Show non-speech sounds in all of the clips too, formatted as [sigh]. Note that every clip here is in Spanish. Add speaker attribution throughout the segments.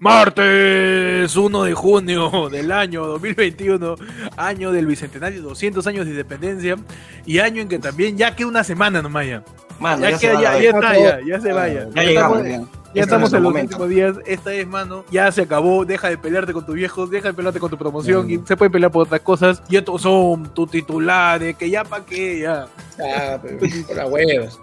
Speaker 1: Martes 1 de junio del año 2021, año del bicentenario, 200 años de independencia y año en que también ya queda una semana nomás ya.
Speaker 2: Mano,
Speaker 1: ya,
Speaker 2: ya se
Speaker 1: queda-
Speaker 2: va,
Speaker 1: ya, está, ya, ya se vaya.
Speaker 2: Ya llegamos, ya. Este
Speaker 1: estamos
Speaker 2: es
Speaker 1: en los
Speaker 2: momento.
Speaker 1: últimos días. Esta es, mano, ya se acabó. Deja de pelearte con tus viejos, deja de pelearte con tu promoción.
Speaker 2: Mm.
Speaker 1: Y se puede pelear por otras cosas. Y estos son tus titulares, que ya pa' qué, ya.
Speaker 3: Ah, pero.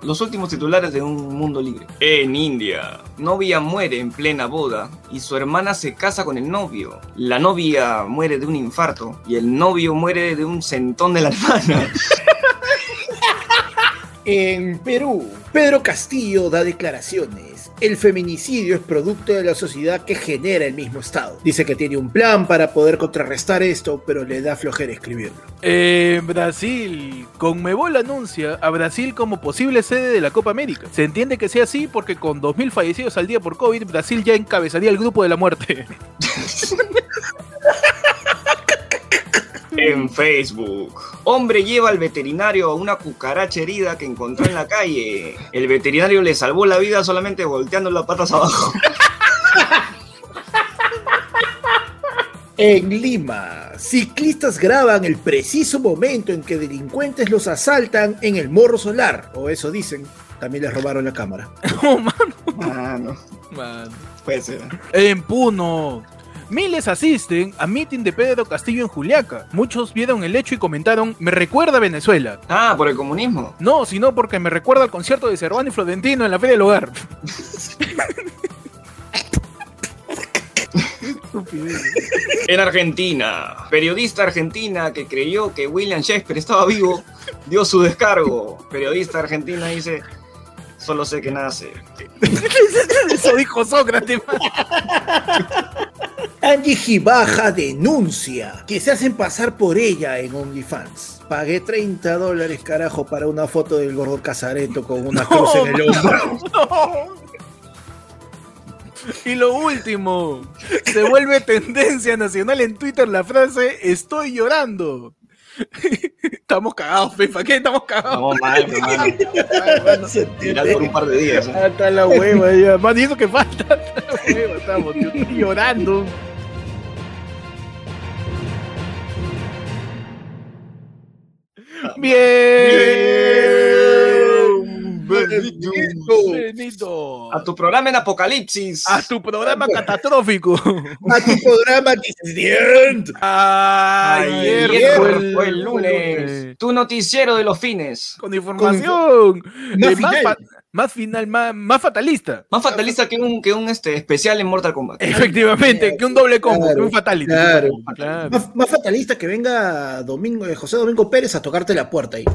Speaker 2: Los últimos titulares de un mundo libre. En India, novia muere en plena boda y su hermana se casa con el novio. La novia muere de un infarto y el novio muere de un sentón de la hermana. [laughs]
Speaker 3: En Perú, Pedro Castillo da declaraciones. El feminicidio es producto de la sociedad que genera el mismo Estado. Dice que tiene un plan para poder contrarrestar esto, pero le da flojera escribirlo.
Speaker 1: En Brasil, Conmebol anuncia a Brasil como posible sede de la Copa América. Se entiende que sea así porque con 2.000 fallecidos al día por COVID, Brasil ya encabezaría el grupo de la muerte. [laughs]
Speaker 2: En Facebook, hombre lleva al veterinario a una cucaracha herida que encontró en la calle. El veterinario le salvó la vida solamente volteando las patas abajo.
Speaker 3: En Lima, ciclistas graban el preciso momento en que delincuentes los asaltan en el Morro Solar, o eso dicen. También les robaron la cámara. [laughs]
Speaker 1: Oh, mano,
Speaker 2: Mano,
Speaker 1: mano.
Speaker 2: puede ser.
Speaker 1: En Puno. Miles asisten a meeting de Pedro Castillo en Juliaca. Muchos vieron el hecho y comentaron, me recuerda a Venezuela.
Speaker 2: Ah, por el comunismo.
Speaker 1: No, sino porque me recuerda al concierto de Cervano y Florentino en la Feria del Hogar. [laughs] Estupidez.
Speaker 2: En Argentina, periodista argentina que creyó que William Shakespeare estaba vivo, dio su descargo. Periodista argentina dice, solo sé que nace. [laughs]
Speaker 1: Eso dijo Sócrates. [laughs]
Speaker 3: Angie Gibaja denuncia que se hacen pasar por ella en OnlyFans. Pagué 30 dólares, carajo, para una foto del gordo Casareto con una cruz en el hombro.
Speaker 1: No. Y lo último, se vuelve tendencia nacional en Twitter la frase estoy llorando. Estamos cagados, Pepa, ¿qué? Estamos cagados.
Speaker 2: No, mal, [laughs] por un par de días. ¿eh?
Speaker 1: Hasta la hueva ya. Man, y eso que falta. Hasta la hueva estamos, yo estoy llorando. Bien.
Speaker 2: Benito. A tu programa en Apocalipsis.
Speaker 1: A tu programa catastrófico. [laughs]
Speaker 3: A tu programa Dissident.
Speaker 1: Ayer,
Speaker 2: Ayer
Speaker 1: fue
Speaker 2: fue
Speaker 1: el,
Speaker 2: el lunes. Tu noticiero de los fines.
Speaker 1: Con información. Eh,
Speaker 3: final.
Speaker 1: fa- más final, más, más fatalista.
Speaker 2: Más fatalista que un, que un este, especial en Mortal Kombat. [laughs]
Speaker 1: Efectivamente, que un doble combo,
Speaker 3: Claro,
Speaker 1: que un fatality.
Speaker 3: claro.
Speaker 1: Claro.
Speaker 3: Más, más fatalista que venga Domingo, eh, José Domingo Pérez a tocarte la puerta ahí.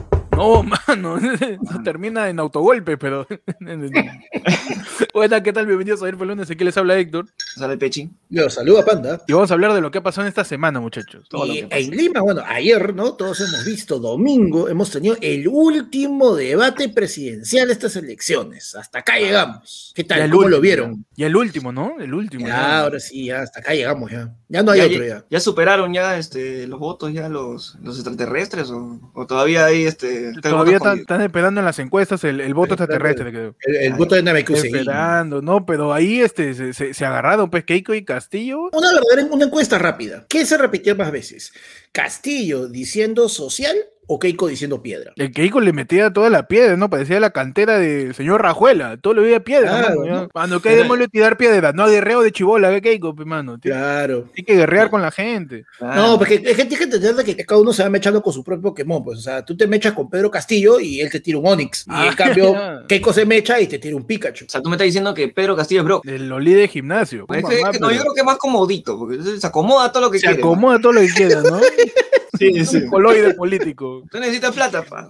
Speaker 1: No, [laughs] mano, eso termina en autogolpe, pero. [laughs] [laughs] Hola, ¿qué tal? Bienvenidos a Ir por Lunes, aquí les habla Héctor.
Speaker 2: Sale Pechi.
Speaker 3: Yo saludo a Panda.
Speaker 1: Y vamos a hablar de lo que ha pasado en esta semana, muchachos.
Speaker 2: Todo lo
Speaker 3: Y
Speaker 2: que pasa.
Speaker 3: en Lima, bueno, ayer, ¿no? Todos hemos visto, domingo, hemos tenido el último debate presidencial de estas elecciones. Hasta acá llegamos. ¿Qué tal? ¿Cómo lo vieron?
Speaker 1: Y el último, ¿no? El último.
Speaker 3: Ya,
Speaker 1: ya.
Speaker 3: ahora sí, ya, hasta acá llegamos ya. Ya no hay
Speaker 2: ya,
Speaker 3: otro
Speaker 2: ya-
Speaker 3: ya.
Speaker 2: superaron ya este, los votos ya los, los extraterrestres o, o todavía hay este
Speaker 1: Todavía están, esperando en las encuestas el, el voto extraterrestre.
Speaker 3: El, el voto de Namekusei.
Speaker 1: Esperando, ¿no? Pero ahí este, se, se- se agarraron, pues, Keiko y Castillo.
Speaker 3: Una verdadera una encuesta rápida. ¿Qué se repitió más veces? ¿Castillo diciendo social o Keiko diciendo piedra?
Speaker 1: El Keiko le metía toda la piedra, ¿no? Parecía la cantera del señor Rajuela. Todo le veía piedra,
Speaker 3: Claro,
Speaker 1: mano. Mano, que démosle tirar piedra. No guerreo de chibola, que Keiko, pues, mano. Tiene,
Speaker 3: Claro.
Speaker 1: tiene que guerrear con la gente.
Speaker 2: Ah,
Speaker 3: No, porque hay gente que entender de que cada uno se va mechando con su propio Pokémon. Pues, o sea, tú te mechas con Pedro Castillo y él te tira un Onix. Y
Speaker 1: Ah,
Speaker 3: en [laughs] cambio,
Speaker 1: ya.
Speaker 3: Keiko se mecha y te tira un Pikachu.
Speaker 2: o sea, tú me estás diciendo que Pedro Castillo es bro.
Speaker 1: El Loli de gimnasio.
Speaker 2: Es
Speaker 1: Mamá,
Speaker 2: que- es que no,
Speaker 1: pero
Speaker 2: yo creo que es más comodito, porque se acomoda todo lo que
Speaker 1: se
Speaker 2: quiere.
Speaker 1: acomoda todo lo que quiera, ¿no? [laughs]
Speaker 2: Sí, [laughs] sí.
Speaker 1: Un coloide político.
Speaker 2: Tú necesitas plata, pa.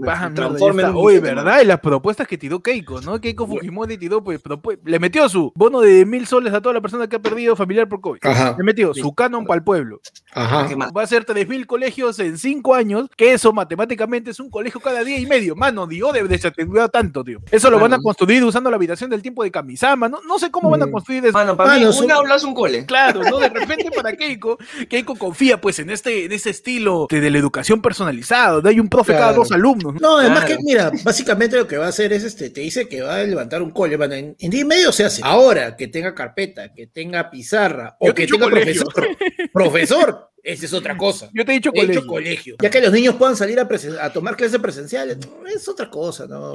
Speaker 1: Baja, mierda,
Speaker 2: Transforma
Speaker 1: ya
Speaker 2: en
Speaker 1: está.
Speaker 2: un
Speaker 1: Oye,
Speaker 2: billete,
Speaker 1: ¿verdad? Y las propuestas que tiró Keiko, ¿no? Keiko Fujimori tiró, pues, le metió su bono de mil soles a toda la persona que ha perdido familiar por COVID.
Speaker 3: Ajá.
Speaker 1: Le metió su canon para el pueblo.
Speaker 3: Ajá.
Speaker 1: Va a ser 3.000 colegios en 5 años, que eso matemáticamente es un colegio cada día y medio. Mano, Dios debe desatender tanto, tío. Eso lo van a construir usando la habitación del tiempo de Kamisama. No, no sé cómo van a
Speaker 3: Mm.
Speaker 1: construir eso.
Speaker 2: Mano, para
Speaker 3: Mano,
Speaker 2: mí un aula es un cole.
Speaker 1: Claro, ¿no? De repente para Keiko, Keiko confía pues en este, en ese estilo de, de la educación personalizada, donde hay un profe cada dos alumnos.
Speaker 3: No, además
Speaker 2: Claro.
Speaker 3: que, mira, básicamente lo que va a hacer es, este, te dice que va a levantar un cole, man, en, en día y medio se hace. Ahora, que tenga carpeta, que tenga pizarra, o
Speaker 1: Yo
Speaker 3: que tenga
Speaker 1: colegio.
Speaker 3: profesor, profesor, esa es otra cosa.
Speaker 1: Yo te he dicho
Speaker 3: He dicho
Speaker 1: colegio.
Speaker 3: colegio. Ya que los niños puedan salir a, a tomar clases presenciales, no, es otra cosa, ¿no?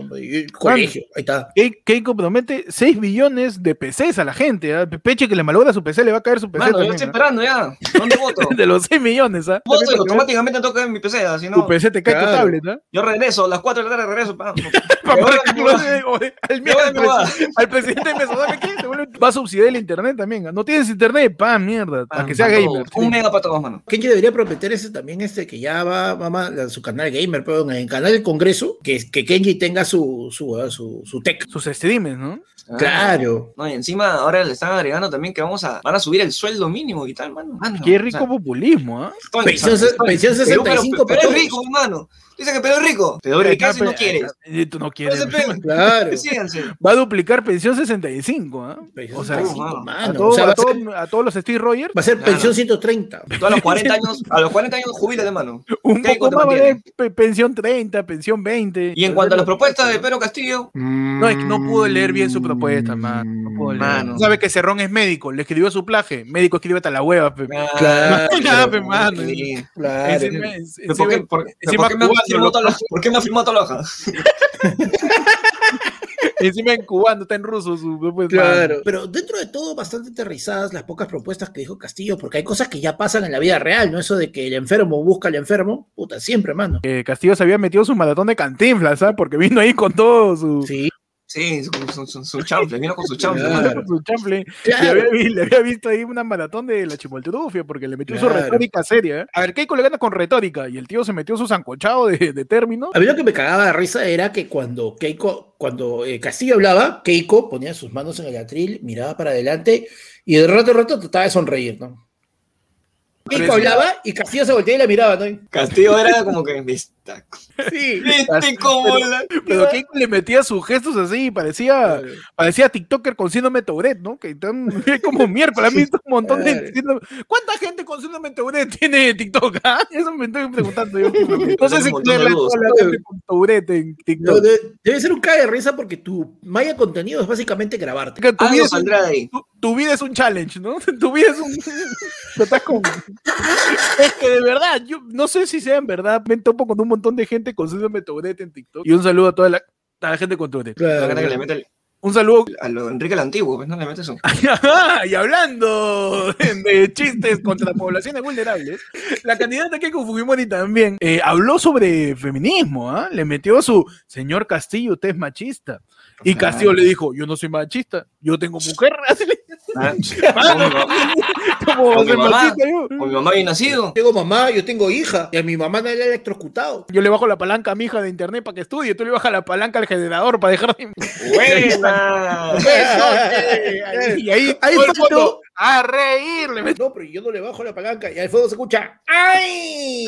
Speaker 3: Colegio, ahí está.
Speaker 1: Ke- Keiko promete 6 millones de PCs a la gente. ¿ah? Peche que le malogra su PC, le va a caer su PC
Speaker 2: Mano, yo
Speaker 1: también,
Speaker 2: estoy
Speaker 1: ¿ah?
Speaker 2: esperando ya. ¿Dónde voto? [laughs]
Speaker 1: De los 6 millones, ¿ah?
Speaker 2: Voto y automáticamente toca en mi PC, así
Speaker 1: Tu
Speaker 2: no.
Speaker 1: PC te cae tu
Speaker 3: Claro.
Speaker 1: tablet, ¿ah?
Speaker 2: Yo regreso, a las 4 de la tarde regreso. pa. [laughs] A
Speaker 1: de- de- al,
Speaker 2: a
Speaker 1: al presidente me ¿sabe qué? Va a subsidiar el internet también. ¿ah? No tienes internet, pa, mierda. Para que sea gamer.
Speaker 2: Un mega para todos, mano.
Speaker 3: Kenji debería prometer ese también, este, que ya va, mamá, a su canal gamer, pero en el canal del Congreso, que, que Kenji tenga su, su, ah, su, su tech.
Speaker 1: Sus streams, ¿no?
Speaker 2: Ah.
Speaker 3: Claro.
Speaker 2: No, y encima ahora le están agregando también que vamos a, van a subir el sueldo mínimo y tal, mano. Mano,
Speaker 1: Qué
Speaker 2: o
Speaker 1: rico
Speaker 2: sea,
Speaker 1: populismo, ¿ah?
Speaker 2: estoy-
Speaker 3: Pensión se-
Speaker 2: estoy-
Speaker 3: pensión
Speaker 2: Perú,
Speaker 3: 65
Speaker 2: pero, pero es rico, hermano. Dice que es rico. Te doy riqueza y no quieres.
Speaker 1: Tú no quieres.
Speaker 2: Entonces,
Speaker 3: Claro.
Speaker 1: Va a duplicar pensión 65, ¿ah?
Speaker 3: Pensión
Speaker 1: O sea,
Speaker 3: 65,
Speaker 2: mano.
Speaker 1: a,
Speaker 3: mano.
Speaker 1: todo-
Speaker 3: O sea,
Speaker 1: a
Speaker 3: va, a
Speaker 1: todo-
Speaker 3: ser,
Speaker 1: a todos los Steve Rogers,
Speaker 3: va a ser
Speaker 2: Claro.
Speaker 3: pensión 130.
Speaker 2: Tú a los 40 años, a los 40 años jubílate, mano.
Speaker 1: un poco más vale pensión 30, pensión 20.
Speaker 2: Y en cuanto a las propuestas de Pedro Castillo,
Speaker 1: No, es que no pude leer bien su propuesta, man. No puedo leer.
Speaker 2: Mano.
Speaker 1: Sabe que Cerrón es médico, le escribió su plaje. Médico escribe hasta la hueva, pe.
Speaker 3: Claro. [laughs]
Speaker 1: Pe, mano.
Speaker 3: Claro.
Speaker 1: Encima-
Speaker 2: ¿Pero ¿Por qué,
Speaker 1: encima-
Speaker 2: por, pero
Speaker 1: encima
Speaker 2: por qué me la hoja? ¿Por qué me ha firmado toda la [laughs] hoja?
Speaker 1: Encima en cubano, está en ruso su pues,
Speaker 3: Claro. Pero dentro de todo, bastante aterrizadas las pocas propuestas que dijo Castillo, porque hay cosas que ya pasan en la vida real, ¿no? Eso de que el enfermo busca al enfermo, puta, siempre, mano.
Speaker 1: Eh, Castillo se había metido su maratón de cantinflas, ¿sabes? Porque vino ahí con todo su,
Speaker 3: Sí,
Speaker 2: Sí, su, su, su, su chanfle, vino con su chanfle.
Speaker 3: Claro.
Speaker 2: mano.
Speaker 1: su chanfle.
Speaker 3: Claro.
Speaker 1: Le, había, vi- le había visto ahí una maratón de la chimoltrufia porque le metió su retórica seria. ¿eh? A ver, Keiko le gana con retórica y el tío se metió su sancochado de, de término.
Speaker 3: A mí lo que me cagaba de risa era que cuando Keiko, cuando eh, Castillo hablaba, Keiko ponía sus manos en el atril, miraba para adelante y de rato a rato trataba de sonreír, ¿no?
Speaker 1: Parecía-
Speaker 3: hablaba y Castillo se volteaba y la miraba, ¿no?
Speaker 2: Castillo era como que, vista, [laughs]
Speaker 3: Sí.
Speaker 2: viste cómo la...
Speaker 1: Pero Keiko le metía sus gestos así y parecía, parecía TikToker con síndrome Tourette, ¿no? Que tan, [laughs] como miércoles, han visto un montón de ¿Cuánta gente con síndrome Tourette tiene TikTok? ah? [laughs] Eso me estoy preguntando yo. No sé si toda la con Tourette en TikTok.
Speaker 3: de- debe ser un cae de risa porque tu malla contenido es básicamente grabarte.
Speaker 1: Que tu, un, tu- vida es un challenge, ¿no? [laughs] Tu vida es un... Estás con- Es que de verdad, yo no sé si sea en verdad, me topo con un montón de gente con síndrome Tourette en TikTok. Y un saludo a toda la, a la gente con Tourette.
Speaker 2: La
Speaker 3: Claro.
Speaker 2: gana que le mete el-
Speaker 1: Un saludo
Speaker 2: a lo Enrique el Antiguo, pues no le mete eso. [laughs]
Speaker 1: Ajá, y hablando [laughs] de chistes contra poblaciones vulnerables, la candidata Keiko Fujimori también eh, habló sobre feminismo, ¿ah? Le metió su señor Castillo, usted es machista. Y Castillo le dijo, yo no soy machista, yo tengo mujer. [laughs]
Speaker 2: Ah, [laughs]
Speaker 1: ¿Cómo
Speaker 2: mi
Speaker 1: soy
Speaker 2: mamá.
Speaker 1: machista yo?
Speaker 2: con mi mamá bien nacido.
Speaker 3: Tengo mamá, yo tengo hija, y a mi mamá no le ha electrocutado.
Speaker 1: Yo le bajo la palanca a mi hija de internet para que estudie, tú le bajas la palanca al generador para dejar de... [laughs]
Speaker 2: Buena.
Speaker 1: Y ahí,
Speaker 3: Ahí
Speaker 1: mundo a reír, le metió
Speaker 3: No, pero yo no le bajo la palanca y al fondo se escucha ¡Ay!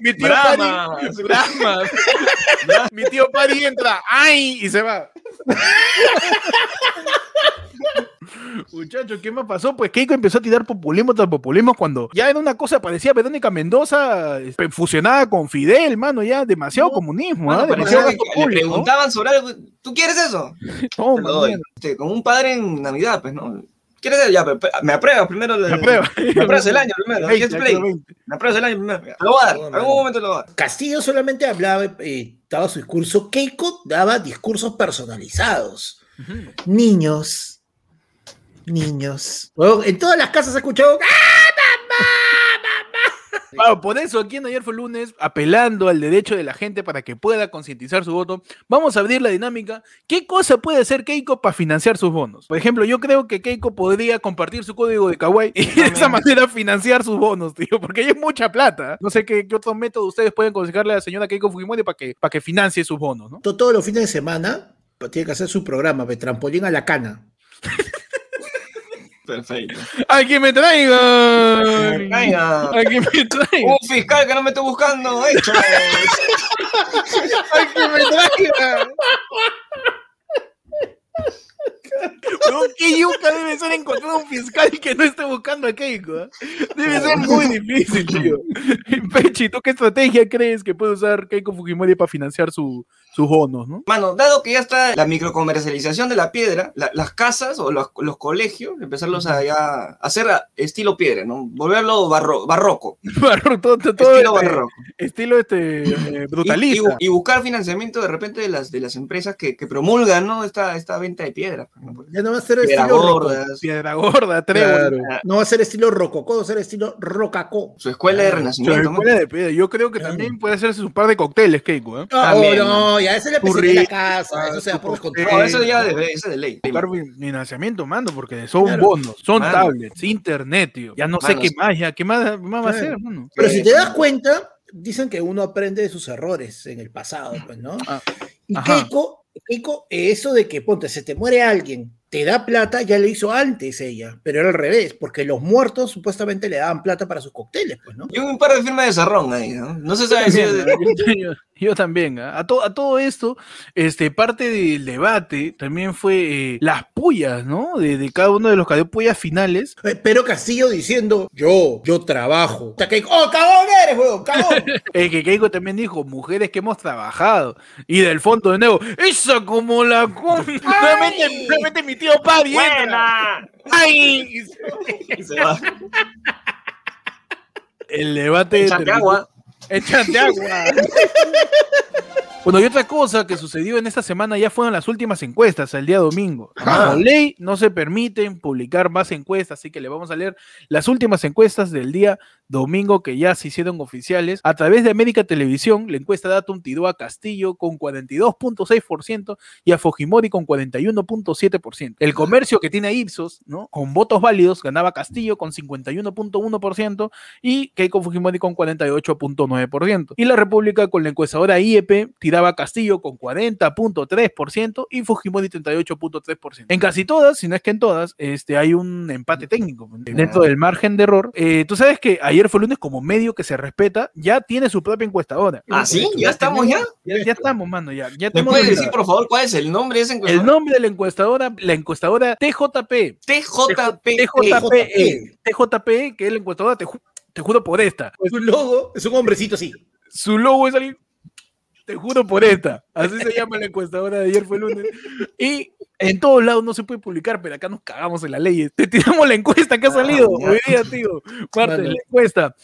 Speaker 1: Mi tío
Speaker 2: Brahma.
Speaker 1: Pari, Brahma. mi tío Pari entra, ¡ay! y se va. Muchachos, ¿qué me pasó? Pues Keiko empezó a tirar populismo tras populismo cuando ya era una cosa, parecía Verónica Mendoza este, fusionada con Fidel, mano, ya demasiado comunismo, ¿ah? Demasiado
Speaker 2: que le preguntaban sobre algo. ¿Tú quieres eso?
Speaker 1: Toma,
Speaker 2: Te lo doy.
Speaker 1: mierda,
Speaker 2: Este, como un padre en Navidad, pues, ¿no? ¿Quieres eso? Ya, me apruebas primero.
Speaker 1: Me aprueba.
Speaker 2: Me apruebas el año primero. [laughs]
Speaker 1: Ey,
Speaker 2: ¿Quieres
Speaker 1: ya
Speaker 2: play?
Speaker 1: quedó 20.
Speaker 2: Me apruebas el año primero. Te lo voy a dar. En algún momento lo voy a dar.
Speaker 3: Castillo solamente hablaba, eh, daba su discurso. Keiko daba discursos personalizados. Niños. Niños. Bueno, en todas las casas se escuchó.
Speaker 1: Claro, por eso aquí en Ayer fue lunes, apelando al derecho de la gente para que pueda concientizar su voto, vamos a abrir la dinámica. ¿Qué cosa puede hacer Keiko para financiar sus bonos? Por ejemplo, yo creo que Keiko podría compartir su código de Kawaii y de esa manera financiar sus bonos, tío, porque es mucha plata. No sé qué, qué otro método ustedes pueden aconsejarle a la señora Keiko Fujimori para que, para que financie sus bonos, ¿no?
Speaker 3: To- Todos los fines de semana pues, tiene que hacer su programa de trampolín a la cana. [laughs]
Speaker 2: Perfecto.
Speaker 1: ¡Ay, que me traiga!
Speaker 2: Caiga.
Speaker 1: ¡Ay, que me traiga!
Speaker 2: Un fiscal que no me esté buscando. Hecho.
Speaker 1: ¡Ay, que me traiga! Weón, ¿Qué yuca debe ser encontrar un fiscal que no esté buscando a Keiko. ¿eh? Debe ser muy difícil, tío. Pechi, ¿tú qué estrategia crees que puede usar Keiko Fujimori para financiar su, sus bonos, no?
Speaker 2: Mano, dado que ya está la microcomercialización de la piedra, la- las casas o los, los colegios, empezarlos a, ya hacer a- estilo piedra, ¿no? Volverlo barro- barroco. [laughs]
Speaker 1: Barro- todo, todo-
Speaker 2: estilo
Speaker 1: este-
Speaker 2: barroco.
Speaker 1: estilo este, eh,
Speaker 2: Y, y
Speaker 1: brutalista.
Speaker 2: bu- y buscar financiamiento de repente de las, de las empresas que, que promulgan, ¿no? Esta, esta venta de piedra. por ejemplo.
Speaker 3: Ya no va a ser
Speaker 2: Piedra
Speaker 3: estilo
Speaker 2: gordas,
Speaker 1: Piedra gorda, trébol.
Speaker 3: Claro. No va a ser estilo rococó, va a ser estilo rocacó.
Speaker 2: su escuela de
Speaker 1: Su
Speaker 2: renacimiento. ¿no?
Speaker 1: escuela de piedra. Yo creo que
Speaker 3: Claro.
Speaker 1: también puede hacerse su par de cócteles, Keiko. ¿eh?
Speaker 3: Ah,
Speaker 2: También,
Speaker 3: oh, no, ya esa es la
Speaker 1: Curry,
Speaker 3: especialidad de la casa, eso se da por descontado.
Speaker 2: No, eso ya de, eso de ley.
Speaker 1: Buscar financiamiento, mando, porque son
Speaker 3: Claro.
Speaker 1: bonos, son
Speaker 2: Mano.
Speaker 1: tablets, internet, tío. Ya no sé
Speaker 2: Mano,
Speaker 1: qué
Speaker 2: sí.
Speaker 1: más, ya, qué más, más va a hacer, mano.
Speaker 3: Pero si te das cuenta, dicen que uno aprende de sus errores en el pasado, pues, ¿no?
Speaker 1: Ah,
Speaker 3: Y
Speaker 1: ajá.
Speaker 3: Keiko, Keiko, eso de que, ponte, se te muere alguien, te da plata, ya lo hizo antes ella, pero era al revés, porque los muertos supuestamente le daban plata para sus cócteles, pues, ¿no?
Speaker 2: Y un par de firmas de zarrón ahí, ¿no? No se sabe si
Speaker 1: yo, también. ¿ah? A, to- a todo esto, este, parte del debate también fue eh, las pullas, ¿no? De, de cada uno de los pullas finales.
Speaker 3: Eh, Pero Castillo diciendo, yo, yo trabajo. O sea, Keiko, ¡oh, cagón eres, weón, cagón! [laughs]
Speaker 1: Eh, que Keiko también dijo, mujeres que hemos trabajado. Y del fondo de nuevo, esa como la... Nuevamente, [laughs] nuevamente mi tío Paddy. entra.
Speaker 2: ¡Buena!
Speaker 1: ¡Ay!
Speaker 2: Y se va.
Speaker 1: El debate...
Speaker 2: Échate agua.
Speaker 1: Échate agua. [laughs] Bueno, y otra cosa que sucedió en esta semana ya fueron las últimas encuestas, el día domingo. Por ley no se permiten publicar más encuestas, así que le vamos a leer las últimas encuestas del día domingo que ya se hicieron oficiales. A través de América Televisión, la encuesta Datum tiró a Castillo con 42.6% y a Fujimori con 41.7%. El comercio que tiene Ipsos, ¿no? Con votos válidos, ganaba Castillo con 51.1% y Keiko Fujimori con 48.9%. Y la República con la encuestadora IEP tiraba a Castillo con 40.3% y Fujimori 38.3%. En casi todas, si no es que en todas, este, hay un empate técnico dentro del margen de error. Eh, Tú sabes que ayer fue lunes como medio que se respeta, ya tiene su propia encuestadora.
Speaker 2: ¿Ah, sí? ¿Ya estamos ya?
Speaker 1: Ya, ya estamos, mano, ya. ya
Speaker 2: ¿Me puedes decir, por favor, cuál es el nombre de ese
Speaker 1: el
Speaker 2: encuestador?
Speaker 1: nombre de la encuestadora, la encuestadora TJP.
Speaker 2: TJP.
Speaker 1: TJPE, TJPE, que es la encuestadora, te, ju- te juro por esta.
Speaker 3: Su logo es un hombrecito así.
Speaker 1: Su logo es alguien. Te juro por esta. Así se llama la encuestadora de ayer fue lunes. Y en todos lados no se puede publicar, pero acá nos cagamos en la ley. Te tiramos la encuesta que ha salido
Speaker 2: ya.
Speaker 1: hoy día, tío. Parte de
Speaker 3: Mano.
Speaker 1: la encuesta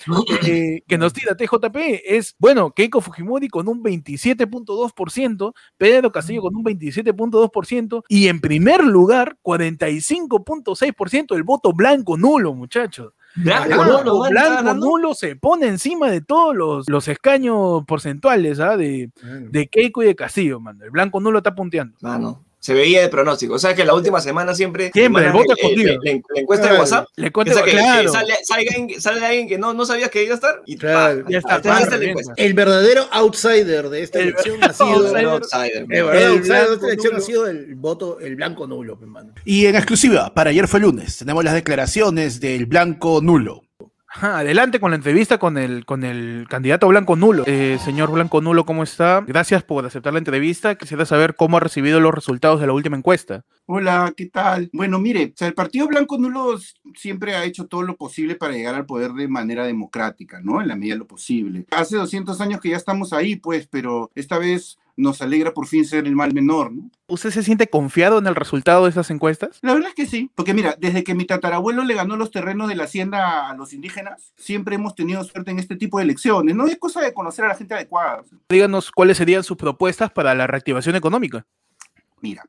Speaker 1: eh, que nos tira TJP es, bueno, Keiko Fujimori con un 27.2%, Pedro Castillo con un 27.2% y en primer lugar, 45.6% el voto blanco nulo, muchachos.
Speaker 2: Blanco,
Speaker 1: blanco
Speaker 2: ganando.
Speaker 1: nulo se pone encima de todos los, los escaños porcentuales ¿ah? de, de Keiko y de Castillo, mano. El blanco nulo está punteando.
Speaker 2: Mano, se veía de pronóstico. O sea que la última semana siempre.
Speaker 1: Siempre, el voto escondido.
Speaker 2: la, la encuesta de. WhatsApp.
Speaker 1: Le
Speaker 2: O
Speaker 1: cuento,
Speaker 2: sea que, que
Speaker 1: claro.
Speaker 2: sale, sale alguien, sale alguien que no, no sabías que iba a estar. Y
Speaker 3: Claro.
Speaker 2: pa,
Speaker 1: Ya está,
Speaker 2: ahí está
Speaker 1: pa,
Speaker 2: la encuesta.
Speaker 3: El verdadero outsider de esta
Speaker 1: El
Speaker 3: elección ha sido.
Speaker 1: outsider.
Speaker 3: El
Speaker 2: Outsider.
Speaker 3: verdadero
Speaker 1: El
Speaker 3: outsider de esta
Speaker 1: blanco
Speaker 3: elección ha
Speaker 1: nulo.
Speaker 3: sido el voto, el blanco nulo, hermano.
Speaker 4: Y en exclusiva, para ayer fue lunes, tenemos las declaraciones del blanco nulo.
Speaker 1: Adelante con la entrevista con el, con el candidato Blanco Nulo. Eh, señor Blanco Nulo, ¿cómo está? Gracias por aceptar la entrevista. Quisiera saber cómo ha recibido los resultados de la última encuesta.
Speaker 5: Hola, ¿qué tal? Bueno, mire, el Partido Blanco Nulo siempre ha hecho todo lo posible para llegar al poder de manera democrática, ¿no? En la medida de lo posible. Hace 200 años que ya estamos ahí, pues, pero esta vez nos alegra por fin ser el mal menor, ¿no?
Speaker 1: ¿Usted se siente confiado en el resultado de estas encuestas?
Speaker 5: La verdad es que sí, porque mira, desde que mi tatarabuelo le ganó los terrenos de la hacienda a los indígenas, siempre hemos tenido suerte en este tipo de elecciones, ¿no? Es cosa de conocer a la gente adecuada.
Speaker 1: Díganos cuáles serían sus propuestas para la reactivación económica.
Speaker 5: Mira,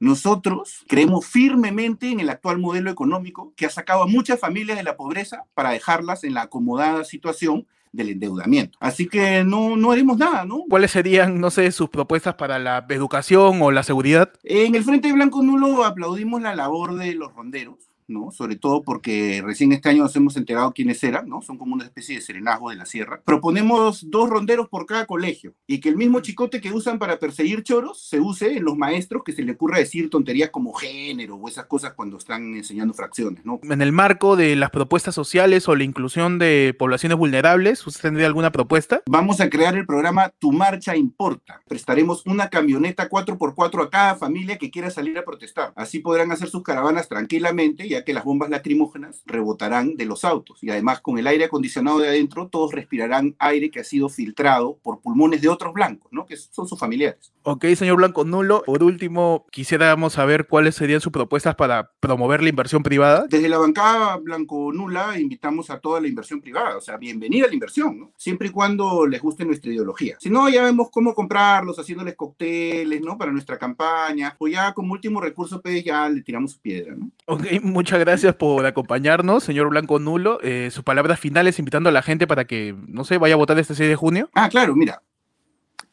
Speaker 5: nosotros creemos firmemente en el actual modelo económico que ha sacado a muchas familias de la pobreza para dejarlas en la acomodada situación del endeudamiento. Así que no, no haremos nada, ¿no?
Speaker 1: ¿Cuáles serían, no sé, sus propuestas para la educación o la seguridad?
Speaker 5: En el Frente Blanco Nulo aplaudimos la labor de los ronderos, ¿no? Sobre todo porque recién este año nos hemos enterado quiénes eran, ¿no? Son como una especie de serenazgo de la sierra. Proponemos dos ronderos por cada colegio y que el mismo chicote que usan para perseguir choros se use en los maestros que se le ocurra decir tonterías como género o esas cosas cuando están enseñando fracciones, ¿no?
Speaker 1: En el marco de las propuestas sociales o la inclusión de poblaciones vulnerables, ¿usted tendría alguna propuesta?
Speaker 5: Vamos a crear el programa Tu Marcha Importa. Prestaremos una camioneta 4x4 a cada familia que quiera salir a protestar. Así podrán hacer sus caravanas tranquilamente y ya que las bombas lacrimógenas rebotarán de los autos y además con el aire acondicionado de adentro todos respirarán aire que ha sido filtrado por pulmones de otros blancos, ¿no? que son sus familiares.
Speaker 1: Ok, señor Blanco Nulo. Por último, quisiéramos saber cuáles serían sus propuestas para promover la inversión privada.
Speaker 5: Desde la bancada Blanco Nula invitamos a toda la inversión privada, o sea, bienvenida a la inversión, ¿no? siempre y cuando les guste nuestra ideología. Si no, ya vemos cómo comprarlos, haciéndoles cócteles, ¿no? Para nuestra campaña, o ya como último recurso, pues ya le tiramos su piedra, ¿no?
Speaker 1: Ok, muchas gracias por acompañarnos, señor Blanco Nulo. Eh, sus palabras finales invitando a la gente para que, no sé, vaya a votar este 6 de junio.
Speaker 5: Ah, claro, mira,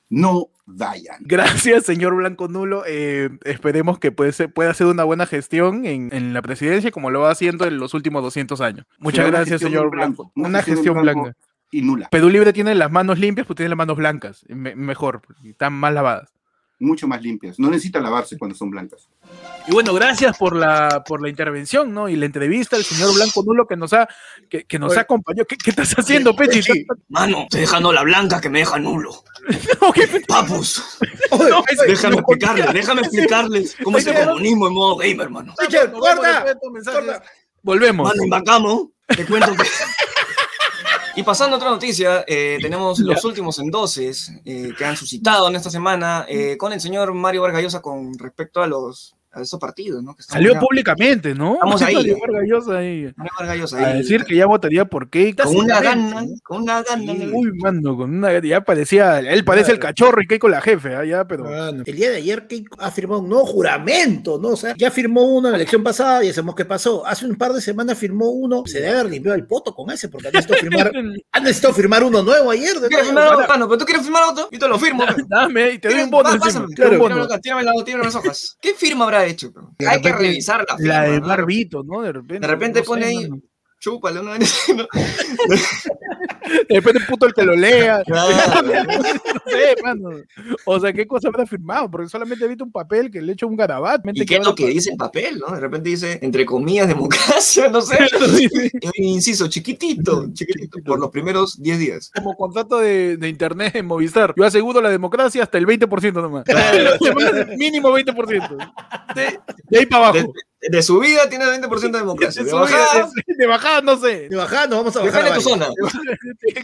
Speaker 5: no vayan.
Speaker 1: Gracias, señor Blanco Nulo. Eh, esperemos que puede ser- pueda hacer una buena gestión en, en la presidencia como lo va haciendo en los últimos 200 años. Muchas gracias, señor
Speaker 5: blanco, una
Speaker 1: Una
Speaker 5: gestión
Speaker 1: blanca.
Speaker 5: Y nula,
Speaker 1: Perú Libre tiene las manos limpias, pues tiene las manos blancas. Me- mejor, están más lavadas.
Speaker 5: Mucho más limpias. No necesitan lavarse cuando son blancas.
Speaker 1: Y bueno, gracias por la, por la intervención, ¿no? Y la entrevista al señor Blanco Nulo que nos ha, que, que nos acompañó. ¿Qué, qué estás haciendo, Pechi?
Speaker 3: Pechi.
Speaker 2: Mano, estoy dejando la blanca que me deja nulo.
Speaker 1: No, ¿qué pe-
Speaker 2: Papus,
Speaker 3: Oye, [laughs]
Speaker 1: No,
Speaker 3: oye,
Speaker 2: déjame
Speaker 1: no,
Speaker 2: explicarles, déjame explicarles cómo es el comunismo en modo gamer, mano.
Speaker 3: Peche, corta.
Speaker 1: Volvemos.
Speaker 2: Mano, en Bacamo, te cuento que... [laughs] Y pasando a otra noticia, eh, tenemos los últimos endoses eh, que han suscitado en esta semana eh, con el señor Mario Vargallosa con respecto a los a estos partidos, ¿no? Que
Speaker 1: Salió
Speaker 2: ya-
Speaker 1: públicamente, ¿no?
Speaker 2: Estamos [laughs] ahí.
Speaker 1: Mario Vargas Llosa ahí. A decir que ya votaría por Keiko.
Speaker 2: con una
Speaker 3: Tácitamente,
Speaker 2: gana, con una gana.
Speaker 3: Sí.
Speaker 1: Uy, mano, con una ya parecía, él parece el cachorro y Keiko la jefe, ¿ah? ya, pero
Speaker 3: El día de ayer Keiko ha firmado un nuevo juramento, ¿no? O sea, ya firmó uno en la elección pasada y sabemos qué pasó. Hace un par de semanas firmó uno, se debe haber limpiado el poto con ese, porque ha necesitado firmar, [laughs] ha necesitado firmar uno nuevo ayer. de
Speaker 2: ¿Quieres
Speaker 3: nuevo.
Speaker 2: firmar otro? Pero tú quieres firmar otro y te lo firmo. [laughs] pe.
Speaker 1: dame y te doy un bono
Speaker 2: pásame, tírame las hojas. ¿Qué firma habrá hecho? pe?
Speaker 1: De
Speaker 2: Hay que
Speaker 1: repente,
Speaker 2: revisar la firma.
Speaker 1: La de. Barbito, ¿no? De repente.
Speaker 2: De repente
Speaker 1: no sé,
Speaker 2: pone ahí,
Speaker 1: mano.
Speaker 2: chúpale una ¿no? [laughs]
Speaker 1: De repente el puto el que lo lea.
Speaker 2: Claro.
Speaker 1: No sé, mano. O sea, ¿qué cosa habrá firmado? Porque solamente he visto un papel que le echa un garabat.
Speaker 2: ¿Y qué es lo que dice el papel, no? De repente dice, entre comillas, democracia, no sé. [laughs] Inciso [laughs] chiquitito, chiquitito, por los primeros 10 días.
Speaker 1: Como contrato de, de internet en Movistar. Yo aseguro la democracia hasta el 20% nomás. [laughs] Mínimo 20%. De, de ahí para abajo.
Speaker 2: De su vida tiene 20% de democracia.
Speaker 1: De,
Speaker 2: De bajada,
Speaker 1: de- de bajada, no sé.
Speaker 3: De bajar, nos vamos a bajar.
Speaker 2: depende [laughs] de tu zona.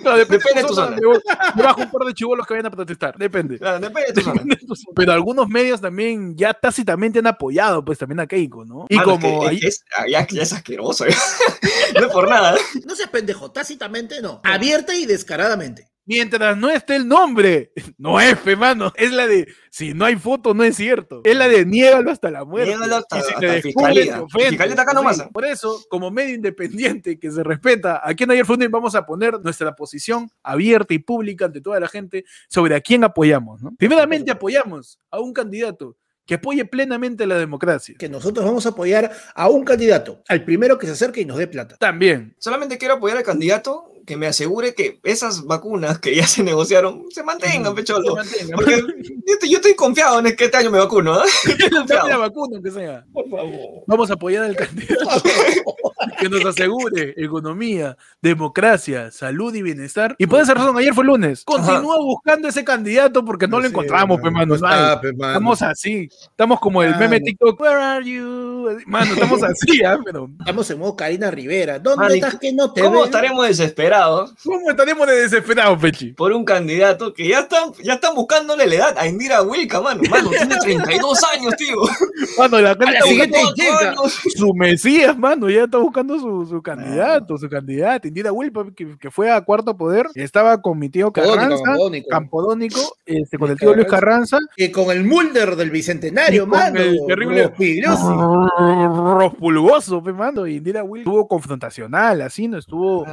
Speaker 1: Claro, depende,
Speaker 2: Depende de tu
Speaker 1: zona.
Speaker 2: zona.
Speaker 1: Me bajo un par de chivolos que vayan a protestar. Depende.
Speaker 2: Claro, depende de tu zona.
Speaker 1: Pero algunos medios también ya tácitamente han apoyado pues también a Keiko, ¿no? Y
Speaker 2: Mano, es
Speaker 1: como
Speaker 2: que
Speaker 1: ahí-
Speaker 2: es, ah, ya, ya es asqueroso. [laughs] no es por nada.
Speaker 3: No seas pendejo, tácitamente no. Abierta y descaradamente.
Speaker 1: Mientras no esté el nombre, [laughs] no es, fe, mano. Es la de si no hay foto, no es cierto. Es la de niégalo hasta la muerte.
Speaker 2: Niégalo hasta-
Speaker 1: y si
Speaker 2: hasta fiscalía. Fiscalía está acá nomás.
Speaker 1: Por eso, como medio independiente que se respeta, aquí en Ayer Funding vamos a poner nuestra posición abierta y pública ante toda la gente sobre a quién apoyamos. ¿no? Primeramente, apoyamos a un candidato que apoye plenamente la democracia.
Speaker 3: Que nosotros vamos a apoyar a un candidato, al primero que se acerque y nos dé plata.
Speaker 1: También,
Speaker 2: Solamente quiero apoyar al candidato que me asegure que esas vacunas que ya se negociaron se mantengan, pecholo. Porque yo estoy, yo estoy confiado en que este año me vacuno. ¿eh? [laughs] Estoy
Speaker 1: la vacuna, aunque sea.
Speaker 3: Por favor.
Speaker 1: Vamos a apoyar al candidato que nos asegure economía, democracia, salud y bienestar. Y por esa razón, ayer fue lunes. Continúa buscando ese candidato porque no lo encontramos, pe, mano.
Speaker 3: no
Speaker 1: no hay.
Speaker 3: está, pe, mano.
Speaker 1: Estamos así. Estamos como el meme. TikTok. Where are you? Mano, estamos así, ¿ah? Pero,
Speaker 3: Estamos en modo Karina Rivera. ¿Dónde
Speaker 2: Mano, ¿y
Speaker 3: estás que no te
Speaker 2: ¿Cómo estaremos desesperados
Speaker 1: ¿cómo estaremos de desesperados, Pechi?
Speaker 2: por un candidato que ya están, ya están buscándole la edad a Indira Wilka, mano? Mano, tiene 32 años, tío.
Speaker 1: Mano, la
Speaker 3: la siguiente
Speaker 1: su Mesías, mano, ya está buscando su, su candidato, su candidata. Indira Wilpa, que, que fue a cuarto poder, estaba con mi tío
Speaker 3: Campodónico,
Speaker 1: Carranza,
Speaker 3: Campodónico.
Speaker 1: Campodónico, este, con el tío Luis Carranza,
Speaker 3: Que con el Mulder del Bicentenario,
Speaker 1: con
Speaker 3: mano.
Speaker 1: el terrible-. Rospulgoso, pe, mano. Y Indira Will estuvo confrontacional, así, no estuvo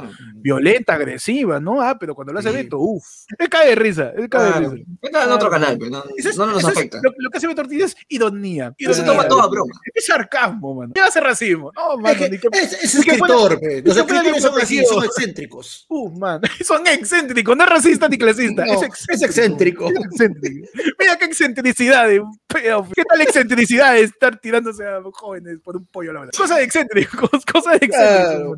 Speaker 1: violenta, agresiva, ¿no? Ah, pero cuando lo hace
Speaker 2: Sí.
Speaker 1: Beto, uff. Él cae de risa, él cae de risa.
Speaker 2: Está en otro canal, pues, no,
Speaker 1: Eso es-
Speaker 2: no nos
Speaker 1: es-
Speaker 2: afecta.
Speaker 1: lo, lo que hace Beto Ortiz es ironía.
Speaker 2: No se toma todo a broma.
Speaker 1: Es sarcasmo, mano. ¿Qué hace racismo? No, mano,
Speaker 3: Es, que- es, es
Speaker 1: que
Speaker 3: escritor. Los
Speaker 1: que fuera
Speaker 3: escritores son así, son excéntricos. [laughs]
Speaker 1: Uf, man. [laughs] Son excéntricos, no es racista ni clasista.
Speaker 3: No,
Speaker 1: es,
Speaker 3: excéntrico.
Speaker 1: Mira qué excentricidad. de un pedo. ¿Qué tal excentricidad de estar tirándose a jóvenes por un pollo a la verdad? Cosa de excéntricos, [laughs] cosa de excéntricos.
Speaker 3: Claro.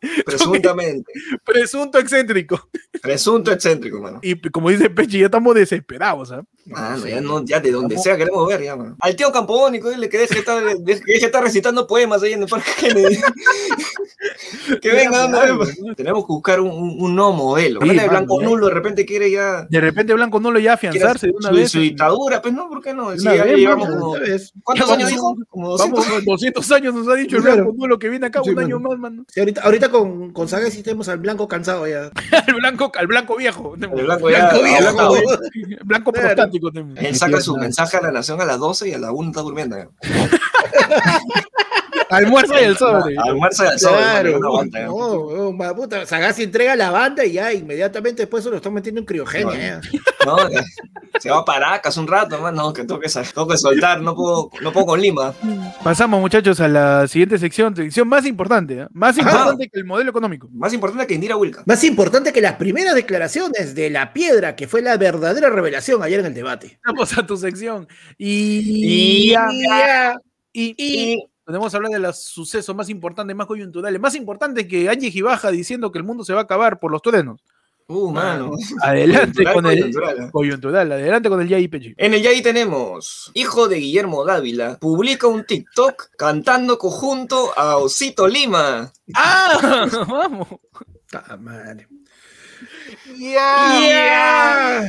Speaker 3: [laughs]
Speaker 2: Presuntamente.
Speaker 1: Presunto excéntrico.
Speaker 2: Presunto excéntrico, mano.
Speaker 1: Y como dice Pechi, ya estamos desesperados. ¿ah?
Speaker 2: Ah, no,
Speaker 3: sí.
Speaker 2: ya, no, ya de donde sea queremos ver, ya, mano. Al tío Campónico, dile que deje de estar, deje de estar recitando poemas ahí en el Parque Kennedy. [laughs] que venga, dando Tenemos que buscar un, un- un nuevo modelo.
Speaker 1: Sí,
Speaker 2: de
Speaker 1: mano,
Speaker 2: blanco
Speaker 1: ya.
Speaker 2: nulo de repente quiere ya.
Speaker 1: De repente Blanco no lo ya afianzarse de una
Speaker 2: su,
Speaker 1: vez.
Speaker 2: su dictadura, pues no, ¿por qué no? Ya
Speaker 1: vez,
Speaker 2: llevamos
Speaker 1: mano,
Speaker 2: como. ¿Cuántos
Speaker 1: Vamos,
Speaker 2: años dijo? Como 200.
Speaker 1: Vamos, 200 años nos ha dicho el
Speaker 3: Claro.
Speaker 1: Blanco Nulo que viene acá
Speaker 3: Sí,
Speaker 1: un
Speaker 3: mano.
Speaker 1: año más, mano.
Speaker 3: Sí, ahorita, ahorita con, con Sagasti tenemos al blanco cansado ya. [laughs]
Speaker 1: Al blanco, al blanco viejo.
Speaker 2: El blanco ya. [laughs]
Speaker 3: Blanco viejo.
Speaker 1: Blanco
Speaker 3: Claro.
Speaker 1: prostático.
Speaker 2: Él saca su mensaje a la nación a las 12 y a la 1 está durmiendo. [laughs]
Speaker 1: Almuerza y el sobre.
Speaker 2: Almuerza al sol,
Speaker 3: Claro,
Speaker 2: no
Speaker 3: no, puta, entrega la banda y ya inmediatamente después se lo están metiendo en criogenia.
Speaker 2: No, se va a Paracas un rato, más no, que tengo que, tengo que soltar, no puedo, no puedo con Lima.
Speaker 1: Pasamos, muchachos, a la siguiente sección. Sección más importante. ¿eh? Más
Speaker 3: Ajá.
Speaker 1: importante que el modelo económico.
Speaker 2: Más importante que Indira Wilka.
Speaker 3: Más importante que las primeras declaraciones de la piedra, que fue la verdadera revelación ayer en el debate.
Speaker 1: Vamos a tu sección. Y. Y. y- Podemos hablar de los sucesos más importantes, más coyunturales, más importantes que Angie Gibaja diciendo que el mundo se va a acabar por los truenos.
Speaker 2: Uh, mano.
Speaker 1: Adelante
Speaker 2: Coyuntural,
Speaker 1: con el
Speaker 2: coyuntural, ¿eh?
Speaker 1: coyuntural, adelante con el YIPG.
Speaker 2: En el Yay tenemos, hijo de Guillermo Dávila, publica un TikTok cantando conjunto a Osito Lima.
Speaker 1: ¡Ah! [laughs] Vamos.
Speaker 3: Ta madre.
Speaker 1: Yeah.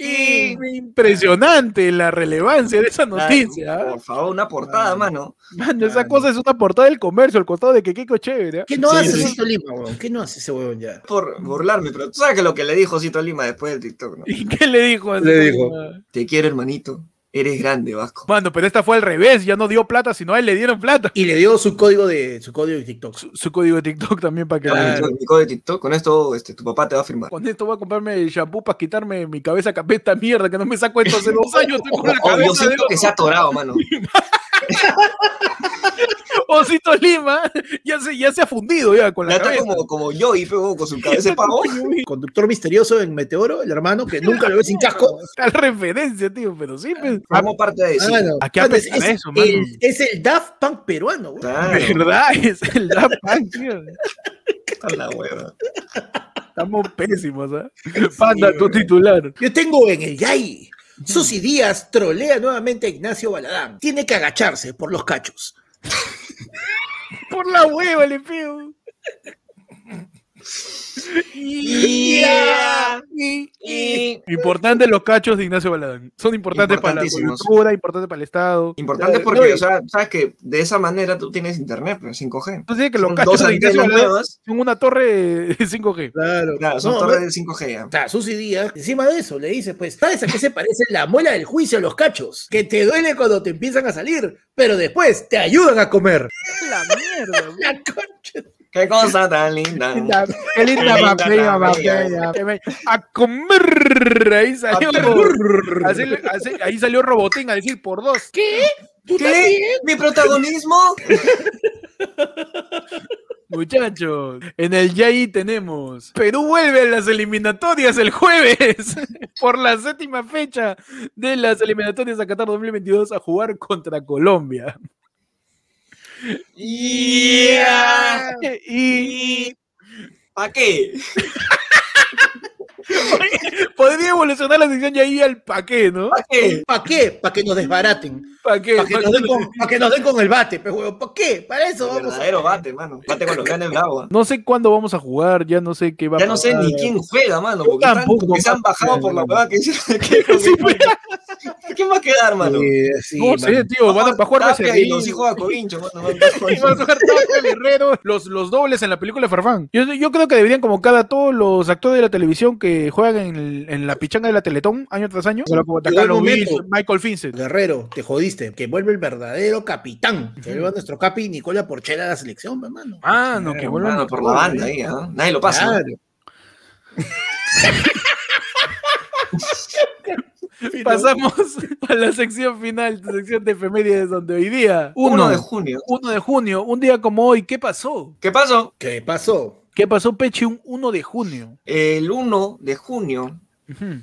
Speaker 1: Y impresionante la relevancia de esa noticia.
Speaker 2: Por favor, una portada, mano.
Speaker 1: Mano, esa cosa es una portada del comercio, al costado de que Keiko chévere. ¿ah?
Speaker 3: ¿Qué no
Speaker 2: Sí,
Speaker 3: hace
Speaker 2: sí.
Speaker 3: Osito Lima, weón? ¿Qué no hace ese huevón ya?
Speaker 2: Por burlarme, pero tú sabes que lo que le dijo Osito Lima después del TikTok, ¿no? [laughs]
Speaker 1: ¿Y qué le dijo? a
Speaker 3: Le dijo.
Speaker 2: Te quiero, hermanito. Eres grande, Vasco.
Speaker 1: Mano, pero esta fue al revés, ya no dio plata, sino a él le dieron plata.
Speaker 3: Y le dio su código de su código de TikTok.
Speaker 1: Su, su código de TikTok también para que
Speaker 2: Con
Speaker 1: la-
Speaker 2: el código de TikTok, con esto este, tu papá te va a firmar.
Speaker 1: Con esto voy a comprarme el shampoo para quitarme mi cabeza capeta mierda, que no me saco esto hace dos [laughs] años. La
Speaker 2: Oh, yo
Speaker 1: de
Speaker 2: siento que se ha atorado, mano. [laughs] [laughs]
Speaker 1: Osito Lima. Ya se, ya se ha fundido ya con la
Speaker 2: Ya está
Speaker 1: cabeza.
Speaker 2: como, como yo y pegó con su cabeza de pavo.
Speaker 3: Conductor misterioso en Meteoro, el hermano, que nunca lo ve sin casco. [laughs]
Speaker 1: Tal referencia, tío, pero sí. pues,
Speaker 2: Formó parte de eso.
Speaker 3: Mano,
Speaker 1: ¿A qué
Speaker 3: es,
Speaker 1: eso, mano?
Speaker 3: el, es el Daft Punk peruano.
Speaker 2: Claro,
Speaker 1: ¿Verdad? [laughs] Es el Daft Punk, tío.
Speaker 2: está la hueva.
Speaker 1: Estamos pésimos, ¿ah? Panda, tu titular.
Speaker 3: Yo tengo en el Yay. Susy Díaz trolea nuevamente a Ignacio Baladán. Tiene que agacharse por los cachos.
Speaker 1: Por la hueva le pego.
Speaker 2: Yeah.
Speaker 1: Importantes los cachos de Ignacio Baladán. Son importantes para la cultura, importantes para el Estado.
Speaker 2: importante
Speaker 3: No,
Speaker 2: porque,
Speaker 3: no,
Speaker 2: o sea, sabes que de esa manera tú tienes internet, pero 5G.
Speaker 1: Entonces que los
Speaker 2: Son
Speaker 1: cachos
Speaker 2: dos
Speaker 1: de Ignacio Baladán son una torre de 5G.
Speaker 3: Claro,
Speaker 2: Claro, son
Speaker 3: No,
Speaker 2: torres
Speaker 3: no,
Speaker 2: de 5G ya.
Speaker 3: O sea, Susy Díaz, encima de eso, le dice, pues, ¿sabes a qué se parece la muela del juicio a los cachos? Que te duele cuando te empiezan a salir, pero después te ayudan a comer.
Speaker 1: La mierda. [laughs]
Speaker 3: La concha.
Speaker 2: Qué cosa tan [laughs] linda.
Speaker 1: Qué linda
Speaker 2: Qué linda
Speaker 1: papilla,
Speaker 2: papilla.
Speaker 1: A comer. Ahí salió. así- así- ahí salió Robotín a decir por dos. ¿Qué?
Speaker 2: ¿Qué? ¿Mi protagonismo? [laughs]
Speaker 1: Muchachos, en el Yai tenemos. Perú vuelve a las eliminatorias el jueves [laughs] por la séptima fecha de las eliminatorias a Qatar 2022 a jugar contra Colombia.
Speaker 2: Yeah.
Speaker 1: Y
Speaker 2: ¿Para qué? [laughs] [laughs]
Speaker 1: podría evolucionar la sección Yai al pa' qué, ¿no?
Speaker 2: ¿Para qué?
Speaker 3: ¿Para qué? Para que nos desbaraten.
Speaker 1: ¿Para qué?
Speaker 3: Para que, nos den con- pa' que nos den con el bate, pues. ¿Para qué? Para eso
Speaker 2: El
Speaker 3: vamos a...
Speaker 2: verdadero bate, mano. Bate con los ganes bravo.
Speaker 1: No sé cuándo vamos a jugar, ya no sé qué va a
Speaker 2: Ya no sé ni quién juega, mano. Porque, están-
Speaker 1: tampoco,
Speaker 2: porque se han bajado por la huevada que [laughs] hicieron. ¿Qué- [laughs] ¿Quién va a quedar, mano?
Speaker 3: Sí, sí,
Speaker 1: No sé, tío, van a, a jugar
Speaker 2: y
Speaker 1: Becerril.
Speaker 2: los hijos de Covincho, mano. van a
Speaker 1: Y a jugar Tapia, Guerrero, los, los dobles en la película de Farfán. Yo, yo creo que deberían convocar a todos los actores de la televisión que juegan en, el- en la pichanga de la Teletón año tras año. Como
Speaker 3: Llegó el
Speaker 1: Carlos
Speaker 3: momento.
Speaker 1: Wilson, Michael Vincent.
Speaker 3: Guerrero, te jodiste. Que vuelve el verdadero capitán. Que vuelva nuestro capi Nicola Porchela a la selección, hermano.
Speaker 1: Ah, no, que
Speaker 2: Mano, por la banda ahí, ¿ah? Nadie lo pasa.
Speaker 3: Claro. [laughs]
Speaker 1: Pasamos a la sección final, tu sección de efemérides, donde hoy día,
Speaker 2: 1
Speaker 1: 1
Speaker 2: de junio.
Speaker 1: 1 de junio, un día como hoy, ¿qué pasó?
Speaker 2: ¿Qué pasó?
Speaker 3: ¿Qué pasó?
Speaker 1: ¿Qué pasó, Pechi, un 1 de junio?
Speaker 2: El 1 de junio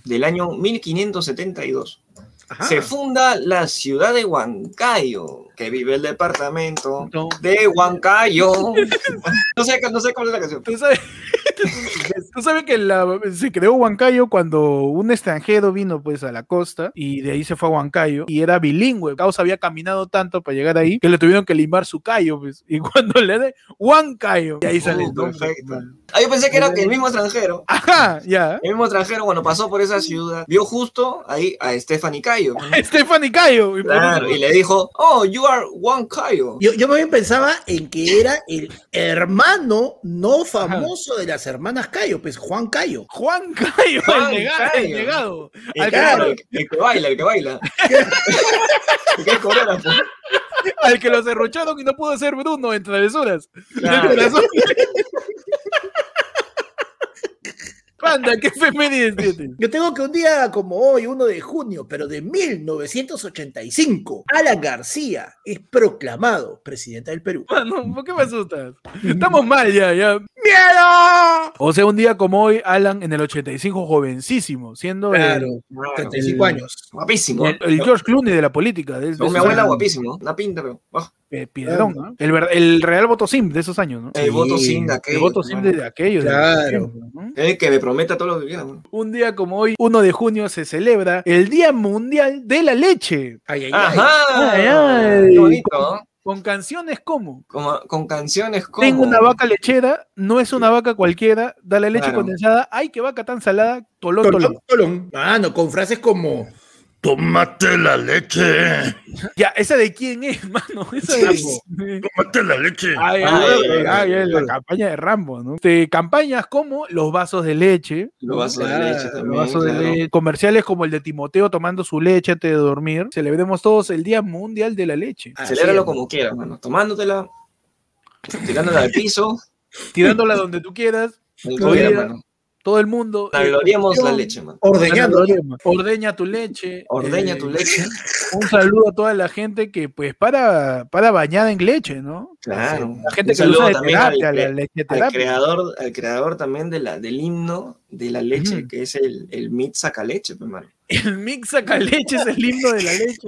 Speaker 2: del año 1572
Speaker 3: Ajá.
Speaker 2: se funda la ciudad de Huancayo, que vive el departamento
Speaker 1: No.
Speaker 2: de Huancayo. [laughs] No sé, no sé cuál es la canción.
Speaker 1: ¿Tú sabes? [laughs] Tú sabes que la- se creó Huancayo cuando un extranjero vino pues a la costa y de ahí se fue a Huancayo y era bilingüe. Causa había caminado tanto para llegar ahí que le tuvieron que limar su callo. Pues. [laughs] Y cuando le de Huancayo, y ahí sale
Speaker 2: Oh,
Speaker 1: el nombre,
Speaker 2: perfecto.
Speaker 1: hermano.
Speaker 2: Ah, yo pensé que era el mismo extranjero.
Speaker 1: Ajá, ya.
Speaker 2: El mismo extranjero, cuando pasó por esa ciudad, vio justo ahí a Stephanie Cayo. [laughs]
Speaker 1: Stephanie Cayo. Y
Speaker 2: Claro, y le dijo, oh, you are Juan Cayo.
Speaker 3: Yo, yo más bien pensaba en que [laughs] era el hermano no famoso de las hermanas Cayo, pues Juan Cayo.
Speaker 1: Juan Cayo,
Speaker 2: Juan
Speaker 1: el, negado, el
Speaker 2: Cayo.
Speaker 1: negado.
Speaker 2: El,
Speaker 1: Al,
Speaker 2: claro,
Speaker 1: que,
Speaker 2: el, el que baila, el que baila. [laughs] el que es coreógrafo.
Speaker 1: al que lo cerrucharon y no pudo ser Bruno en travesuras.
Speaker 2: Claro.
Speaker 1: Corazón. Panda, ¿qué efemérides [laughs] tienes?
Speaker 3: Yo tengo que un día como hoy, 1 de junio, pero de 1985, Alan García es proclamado presidente del Perú.
Speaker 1: Mano, ¿por qué me asustas? [laughs] Estamos mal ya, ya. ¡Miedo! O sea, un día como hoy, Alan en el 85, jovencísimo, siendo
Speaker 3: Claro,
Speaker 2: Claro.
Speaker 3: 35 años.
Speaker 2: Guapísimo.
Speaker 1: el, el George Clooney de la política. De, de
Speaker 2: Como mi abuela,
Speaker 1: años.
Speaker 2: guapísimo. Una pinta, pero. oh,
Speaker 1: Eh, piedrón, ¿no? el, el real voto sim de esos años, ¿no?
Speaker 2: el voto sin de
Speaker 1: El
Speaker 2: aquello.
Speaker 1: voto sim de, de aquellos.
Speaker 3: Claro.
Speaker 1: ¿no?
Speaker 2: El que me prometa todo lo que quiera.
Speaker 1: Un día como hoy, 1 de junio, se celebra el Día Mundial de la Leche.
Speaker 3: Ay, ay, ay.
Speaker 2: Ajá.
Speaker 1: Ay, ay.
Speaker 2: Qué bonito, ¿no?
Speaker 1: Con canciones como
Speaker 2: Como, con canciones como.
Speaker 1: Tengo una vaca lechera, no es una vaca cualquiera, dale leche
Speaker 2: Claro.
Speaker 1: condensada, ay, qué vaca tan salada, tolón,
Speaker 3: Tolón,
Speaker 1: tolón.
Speaker 3: tolón. Mano, con frases como
Speaker 4: Tómate la leche.
Speaker 1: Ya, ¿esa de quién es, [laughs] mano? Esa de...
Speaker 4: Tómate la leche.
Speaker 1: Ay, ay,
Speaker 2: Ay,
Speaker 1: ay, ay,
Speaker 3: ay,
Speaker 1: la
Speaker 3: ay.
Speaker 1: campaña de Rambo, ¿no? De campañas como los vasos de leche,
Speaker 2: Los vasos de leche
Speaker 3: los
Speaker 2: también.
Speaker 1: los vasos
Speaker 2: claro.
Speaker 1: de leche, comerciales como el de Timoteo tomando su leche antes de dormir. Celebremos todos el Día Mundial de la Leche.
Speaker 3: Así
Speaker 2: Celébralo
Speaker 3: es.
Speaker 2: como quieras, mano. Tomándotela, tirándola al piso,
Speaker 1: Tirándola donde tú quieras,
Speaker 2: mano.
Speaker 1: Todo el mundo. eh,
Speaker 2: Gloriemos la leche, mano.
Speaker 3: Ordeñando.
Speaker 1: Ordeña tu leche.
Speaker 2: Ordeña
Speaker 1: eh,
Speaker 2: tu leche. [laughs]
Speaker 1: Un saludo a toda la gente que, pues, para, para bañada en leche, ¿no?
Speaker 2: Claro.
Speaker 1: La gente
Speaker 2: Un
Speaker 1: que lo usa
Speaker 2: saludo
Speaker 1: de
Speaker 2: también al,
Speaker 1: terapia,
Speaker 2: al creador, al creador también de la, del himno de la leche, que es el, el Mit Sacaleche, pues, mano.
Speaker 1: El mix leche es el himno de la leche.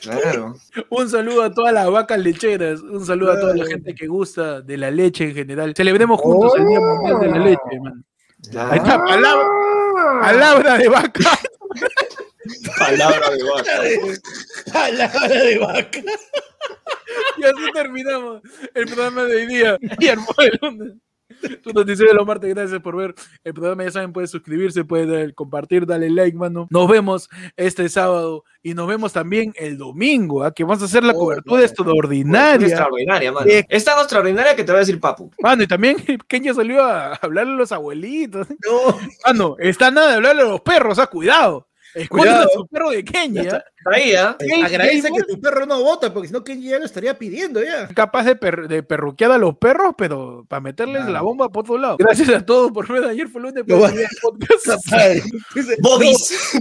Speaker 2: Claro. [laughs]
Speaker 1: Un saludo a todas las vacas lecheras. Un saludo a toda la gente que gusta de la leche en general. Celebremos juntos el Día Mundial de la Leche, man. Ahí está,
Speaker 2: claro.
Speaker 1: palabra, palabra de vaca. [laughs]
Speaker 2: Palabra de vaca.
Speaker 3: Palabra de vaca.
Speaker 1: Y así terminamos el programa de hoy día. Y el lunes. [laughs] Tu noticiero de los martes, gracias por ver el programa. Ya saben, pueden suscribirse, pueden compartir, darle like, mano. Nos vemos este sábado y nos vemos también el domingo, ¿ah? que vamos a hacer la
Speaker 3: Oh,
Speaker 1: cobertura
Speaker 3: no.
Speaker 1: extraordinaria.
Speaker 2: Extraordinaria, mano.
Speaker 1: Eh.
Speaker 2: Es tan extraordinaria que te voy a decir papu.
Speaker 1: Mano, y también [laughs] Kenya salió a hablarle a los abuelitos.
Speaker 3: No,
Speaker 1: Mano, está nada de hablarle a los perros, ah, cuidado. Escuchen
Speaker 3: Cuidado.
Speaker 1: a su perro de Kenya.
Speaker 2: Está ahí, ¿ah?
Speaker 1: Gay-
Speaker 3: agradece que tu perro no vota, porque si no, Kenji ya lo estaría pidiendo ya.
Speaker 1: capaz de, per- de perruquear a los perros, pero para meterles
Speaker 3: Claro.
Speaker 1: la bomba por otro lado. Gracias a todos por ver. Ayer fue lunes.
Speaker 3: Lo
Speaker 1: pero tenía [laughs] podcast.
Speaker 2: Bobis.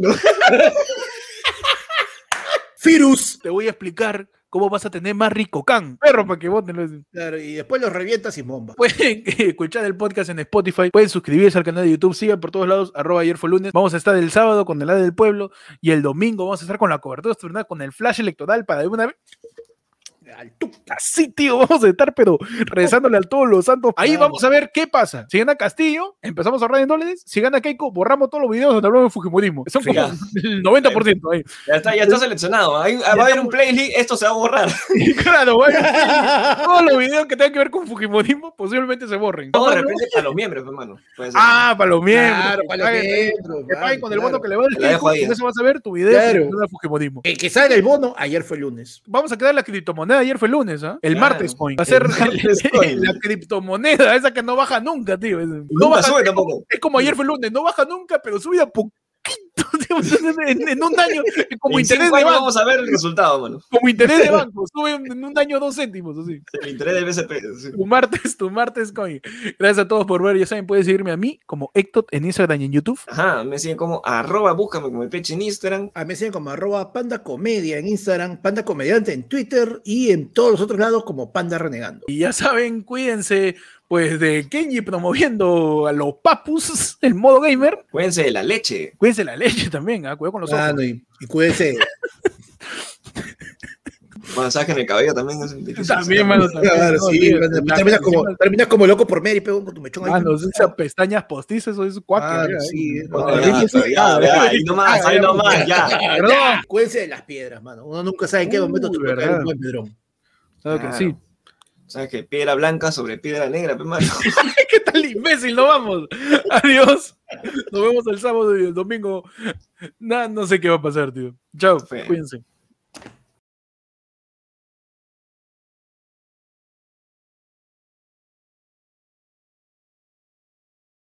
Speaker 3: Virus. [laughs]
Speaker 1: Te voy a explicar cómo vas a tener más rico can. Perro, para que voten.
Speaker 3: Claro, y después los revientas sin bomba.
Speaker 1: Pueden [laughs] escuchar el podcast en Spotify, pueden suscribirse al canal de YouTube, sigan por todos lados, arroba ayer fue lunes. Vamos a estar el sábado con el lado del pueblo y el domingo vamos a estar con la cobertura con el flash electoral para de una vez. Al tu- Así, tío, vamos a estar, pero rezándole a todos los santos. Ahí vamos a ver qué pasa. Si gana Castillo, empezamos a ahorrar en dólares. Si gana Keiko, borramos todos los videos donde hablamos de Fujimorismo. Son como el 90% ahí.
Speaker 2: Ya está, ya está seleccionado. Ahí va a haber un playlist, esto se va a borrar. [laughs]
Speaker 1: claro, bueno, todos los videos que tengan que ver con Fujimorismo posiblemente se borren.
Speaker 2: Todo de repente para los miembros, hermano.
Speaker 1: Ah, para los miembros.
Speaker 3: Claro,
Speaker 1: que
Speaker 3: para los miembros,
Speaker 1: que paguen con el bono que le va
Speaker 2: ¿eh?
Speaker 1: eso vas a ver tu video
Speaker 3: Claro.
Speaker 1: de Fujimorismo.
Speaker 3: El que salga el bono, ayer fue lunes.
Speaker 1: Vamos a quedar la criptomoneda. Ayer fue lunes, ¿ah? El
Speaker 2: Claro.
Speaker 1: martes coin. Va a ser
Speaker 2: El [laughs] [laughs]
Speaker 1: la criptomoneda, esa que no baja nunca, tío. No
Speaker 2: Nunca
Speaker 1: baja,
Speaker 2: sube tampoco.
Speaker 1: es como ayer fue lunes, no baja nunca, pero sube a [laughs] en, en un año, como
Speaker 2: en
Speaker 1: interés de banco.
Speaker 2: vamos a ver el resultado, mano.
Speaker 1: Como interés de [laughs] banco. Sube en en un año dos céntimos, así.
Speaker 2: El interés del BCP. sí.
Speaker 1: Tu martes, tu martes coin. Gracias a todos por ver. Ya saben, pueden seguirme a mí como Ectot en Instagram y en YouTube.
Speaker 2: Ajá, me siguen como arroba, búscame como el peche en Instagram.
Speaker 3: A mí me siguen como arroba panda comedia en Instagram, panda comediante en Twitter y en todos los otros lados como panda renegando.
Speaker 1: Y ya saben, cuídense pues de Kenji promoviendo a los papus [laughs] en modo gamer.
Speaker 2: Cuídense de la leche.
Speaker 1: Cuídense la leche también, ¿ah? cuidado con los ojos.
Speaker 3: Mano, y, y cuídense. [laughs]
Speaker 2: Masaje en el cabello también es difícil.
Speaker 1: También, mano,
Speaker 3: terminas, como, terminas como loco por Mary, pegón con tu mechón ahí.
Speaker 1: Mano, esas pestañas postizas, eso es mira,
Speaker 3: sí,
Speaker 1: ahí.
Speaker 2: ahí nomás, ahí nomás, ya.
Speaker 3: Cuídense de las piedras, mano. Uno nunca sabe en qué momento te puede caer
Speaker 1: verdad.
Speaker 3: un buen pedrón.
Speaker 1: Claro que sí.
Speaker 2: ¿Sabes qué? Piedra blanca sobre piedra negra, pe, mano. [laughs]
Speaker 1: ¿Qué tal imbécil? Nos vamos. Adiós. Nos vemos el sábado y el domingo. Nah, no sé qué va a pasar, tío. Chao. Cuídense.